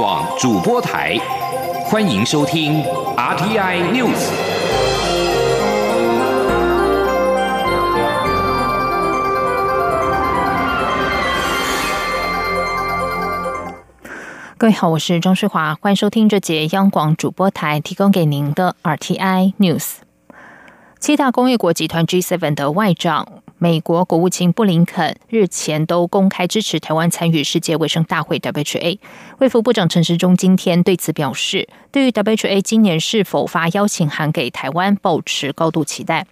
广主播台，欢迎收听 RTI News。各位好，我是钟世华，欢迎收听这节央广主播台提供给您的 RTI News。七大工业国集团 G7 的外长。美国国务卿布林肯日前都公开支持台湾参与世界卫生大会 （WHA）。卫福部长陈时中今天对此表示，对于 WHA 今年是否发邀请函给台湾，保持高度期待。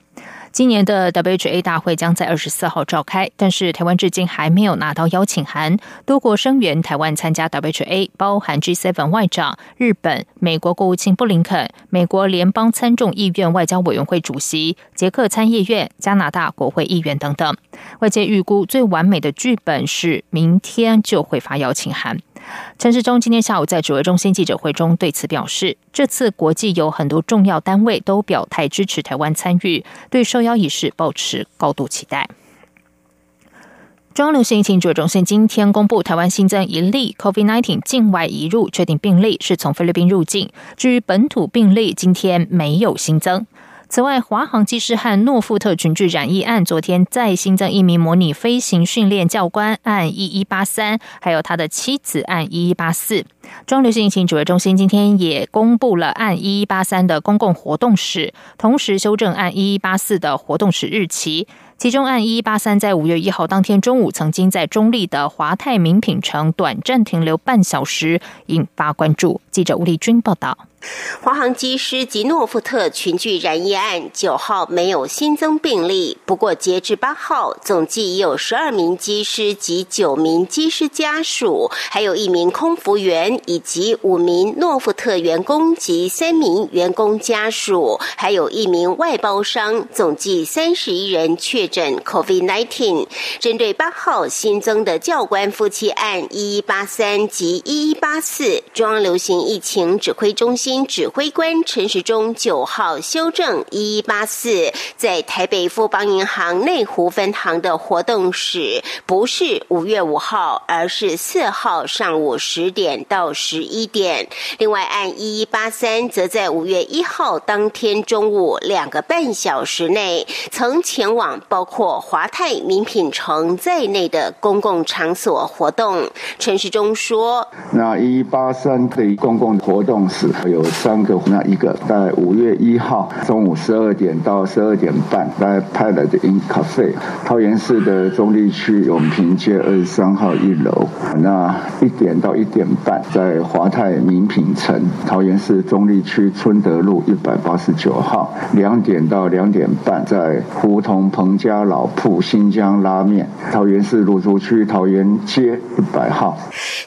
今年的 WHA 大会将在二十四号召开，但是台湾至今还没有拿到邀请函。多国声援台湾参加 WHA，包含 G7 外长、日本、美国国务卿布林肯、美国联邦参众议院外交委员会主席、捷克参议院、加拿大国会议员等等。外界预估最完美的剧本是明天就会发邀请函。陈世忠今天下午在指挥中心记者会中对此表示，这次国际有很多重要单位都表态支持台湾参与，对受邀仪式保持高度期待。中央流行疫情指挥中心今天公布，台湾新增一例 COVID-19 境外移入确定病例，是从菲律宾入境。至于本土病例，今天没有新增。此外，华航机师和诺富特群聚染疫案，昨天再新增一名模拟飞行训练教官，案一一八三，还有他的妻子案一一八四。中流行疫情指挥中心今天也公布了案一一八三的公共活动史，同时修正案一一八四的活动史日期。其中，案一一八三在五月一号当天中午，曾经在中立的华泰名品城短暂停留半小时，引发关注。记者吴丽君报道。华航机师及诺富特群聚染疫案，九号没有新增病例。不过，截至八号，总计已有十二名机师及九名机师家属，还有一名空服员，以及五名诺富特员工及三名员工家属，还有一名外包商，总计三十一人确诊 COVID-19。针对八号新增的教官夫妻案一一八三及一一八四，中央流行疫情指挥中心。指挥官陈时中九号修正一一八四，在台北富邦银行内湖分行的活动史，不是五月五号，而是四号上午十点到十一点。另外，按一一八三，则在五月一号当天中午两个半小时内，曾前往包括华泰名品城在内的公共场所活动。陈时中说：“那一一八三的公共活动史还有。”三个，那一个在五月一号中午十二点到十二点半来拍了的 In Cafe，桃园市的中立区永平街二十三号一楼。那一点到一点半在华泰名品城，桃园市中立区春德路一百八十九号。两点到两点半在胡同彭家老铺新疆拉面，桃园市芦竹区桃园街一百号。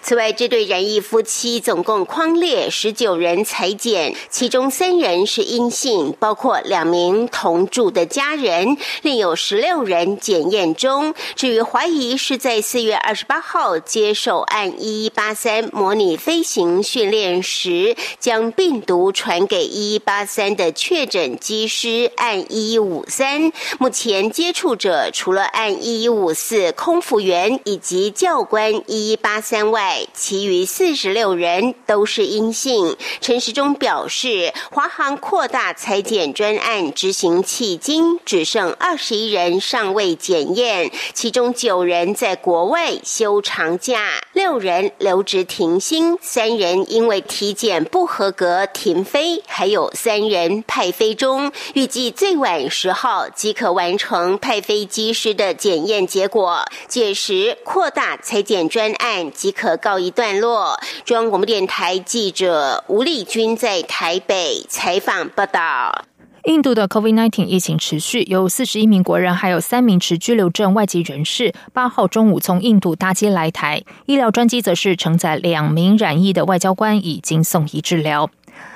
此外，这对染疫夫妻总共框列十九人裁检，其中三人是阴性，包括两名同住的家人，另有十六人检验中。至于怀疑是在四月二十八号接受按一一八三模拟飞行训练时，将病毒传给一一八三的确诊机师按一一五三，目前接触者除了按一一五四空服员以及教官一一八三外。其余四十六人都是阴性。陈时中表示，华航扩大裁减专案执行迄今，只剩二十一人尚未检验，其中九人在国外休长假，六人留职停薪，三人因为体检不合格停飞，还有三人派飞中，预计最晚十号即可完成派飞机师的检验结果，届时扩大裁检专案即可。告一段落。中央广播电台记者吴丽君在台北采访报道：印度的 COVID-19 疫情持续，有四十一名国人，还有三名持居留证外籍人士，八号中午从印度搭机来台。医疗专机则是承载两名染疫的外交官，已经送医治疗。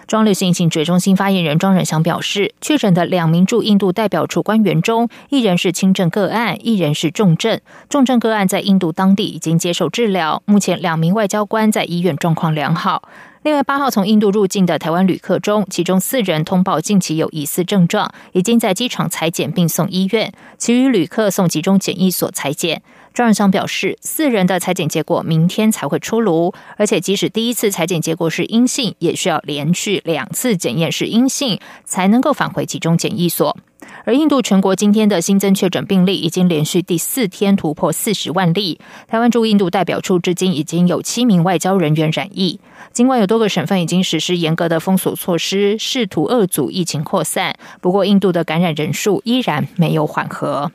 中流行疫情指挥中心发言人庄仁祥表示，确诊的两名驻印度代表处官员中，一人是轻症个案，一人是重症。重症个案在印度当地已经接受治疗，目前两名外交官在医院状况良好。另外，八号从印度入境的台湾旅客中，其中四人通报近期有疑似症状，已经在机场裁剪并送医院；其余旅客送集中检疫所裁剪。庄仁祥表示，四人的裁剪结果明天才会出炉，而且即使第一次裁剪结果是阴性，也需要连续两次检验是阴性，才能够返回集中检疫所。而印度全国今天的新增确诊病例已经连续第四天突破四十万例。台湾驻印度代表处至今已经有七名外交人员染疫。尽管有多个省份已经实施严格的封锁措施，试图遏阻疫情扩散，不过印度的感染人数依然没有缓和。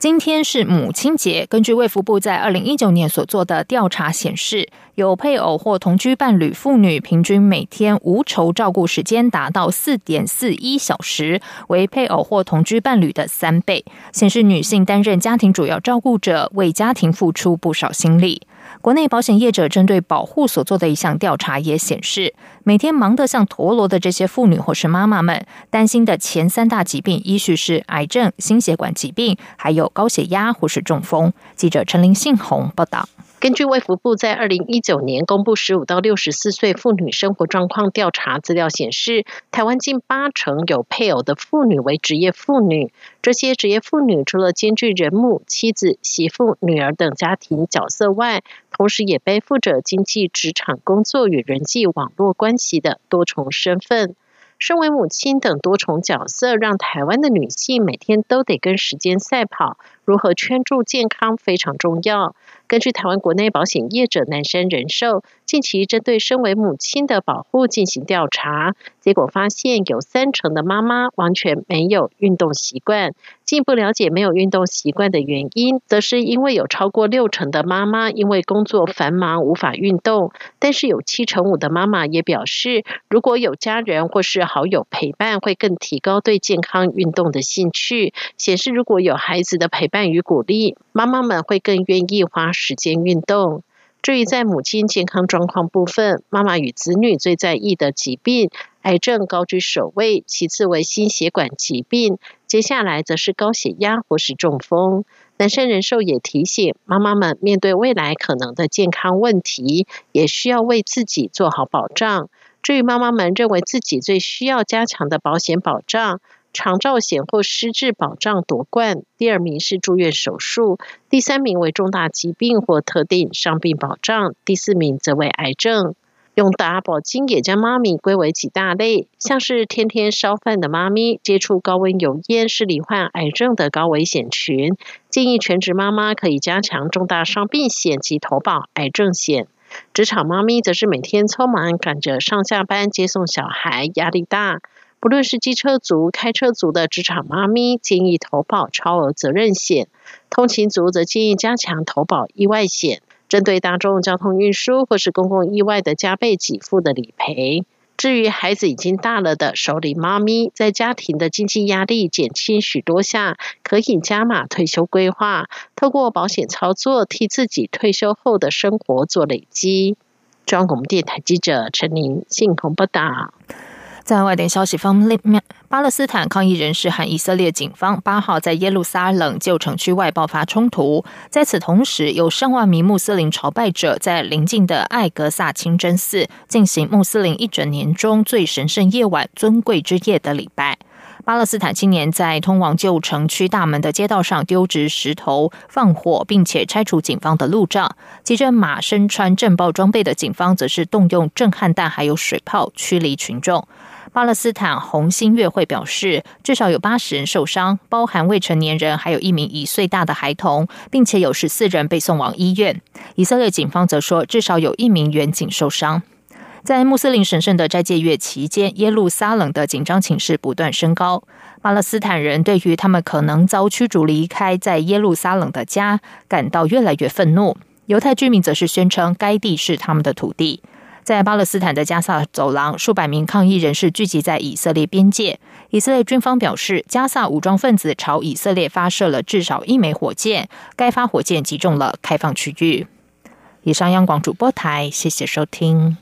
今天是母亲节。根据卫福部在二零一九年所做的调查显示，有配偶或同居伴侣妇女平均每天无酬照顾时间达到四点四一小时，为配偶或同居伴侣的三倍，显示女性担任家庭主要照顾者，为家庭付出不少心力。国内保险业者针对保护所做的一项调查也显示，每天忙得像陀螺的这些妇女或是妈妈们，担心的前三大疾病依序是癌症、心血管疾病，还有高血压或是中风。记者陈林信宏报道。根据卫福部在二零一九年公布十五到六十四岁妇女生活状况调查资料显示，台湾近八成有配偶的妇女为职业妇女。这些职业妇女除了兼具人母、妻子、媳妇、女儿等家庭角色外，同时也背负着经济、职场工作与人际网络关系的多重身份。身为母亲等多重角色，让台湾的女性每天都得跟时间赛跑。如何圈住健康非常重要。根据台湾国内保险业者南山人寿近期针对身为母亲的保护进行调查，结果发现有三成的妈妈完全没有运动习惯。进一步了解没有运动习惯的原因，则是因为有超过六成的妈妈因为工作繁忙无法运动，但是有七成五的妈妈也表示，如果有家人或是好友陪伴，会更提高对健康运动的兴趣。显示如果有孩子的陪伴与鼓励，妈妈们会更愿意花时间运动。至于在母亲健康状况部分，妈妈与子女最在意的疾病，癌症高居首位，其次为心血管疾病，接下来则是高血压或是中风。南山人寿也提醒妈妈们，面对未来可能的健康问题，也需要为自己做好保障。至于妈妈们认为自己最需要加强的保险保障，长照险或失智保障夺冠，第二名是住院手术，第三名为重大疾病或特定伤病保障，第四名则为癌症。永达保金也将妈咪归为几大类，像是天天烧饭的妈咪，接触高温油烟是罹患癌症的高危险群，建议全职妈妈可以加强重大伤病险及投保癌症险。职场妈咪则是每天匆忙赶着上下班接送小孩，压力大。不论是机车族、开车族的职场妈咪，建议投保超额责任险；通勤族则建议加强投保意外险，针对大众交通运输或是公共意外的加倍给付的理赔。至于孩子已经大了的首领妈咪，在家庭的经济压力减轻许多下，可以加码退休规划，透过保险操作，替自己退休后的生活做累积。中央广播电台记者陈琳信鸿报道。在外电消息方面，巴勒斯坦抗议人士和以色列警方八号在耶路撒冷旧城区外爆发冲突。在此同时，有上万名穆斯林朝拜者在邻近的艾格萨清真寺进行穆斯林一整年中最神圣夜晚——尊贵之夜的礼拜。巴勒斯坦青年在通往旧城区大门的街道上丢掷石头、放火，并且拆除警方的路障。骑着马、身穿震爆装备的警方，则是动用震撼弹还有水炮驱离群众。巴勒斯坦红新月会表示，至少有八十人受伤，包含未成年人，还有一名一岁大的孩童，并且有十四人被送往医院。以色列警方则说，至少有一名远警受伤。在穆斯林神圣的斋戒月期间，耶路撒冷的紧张情势不断升高。巴勒斯坦人对于他们可能遭驱逐离开在耶路撒冷的家感到越来越愤怒。犹太居民则是宣称该地是他们的土地。在巴勒斯坦的加萨走廊，数百名抗议人士聚集在以色列边界。以色列军方表示，加萨武装分子朝以色列发射了至少一枚火箭，该发火箭击中了开放区域。以上，央广主播台，谢谢收听。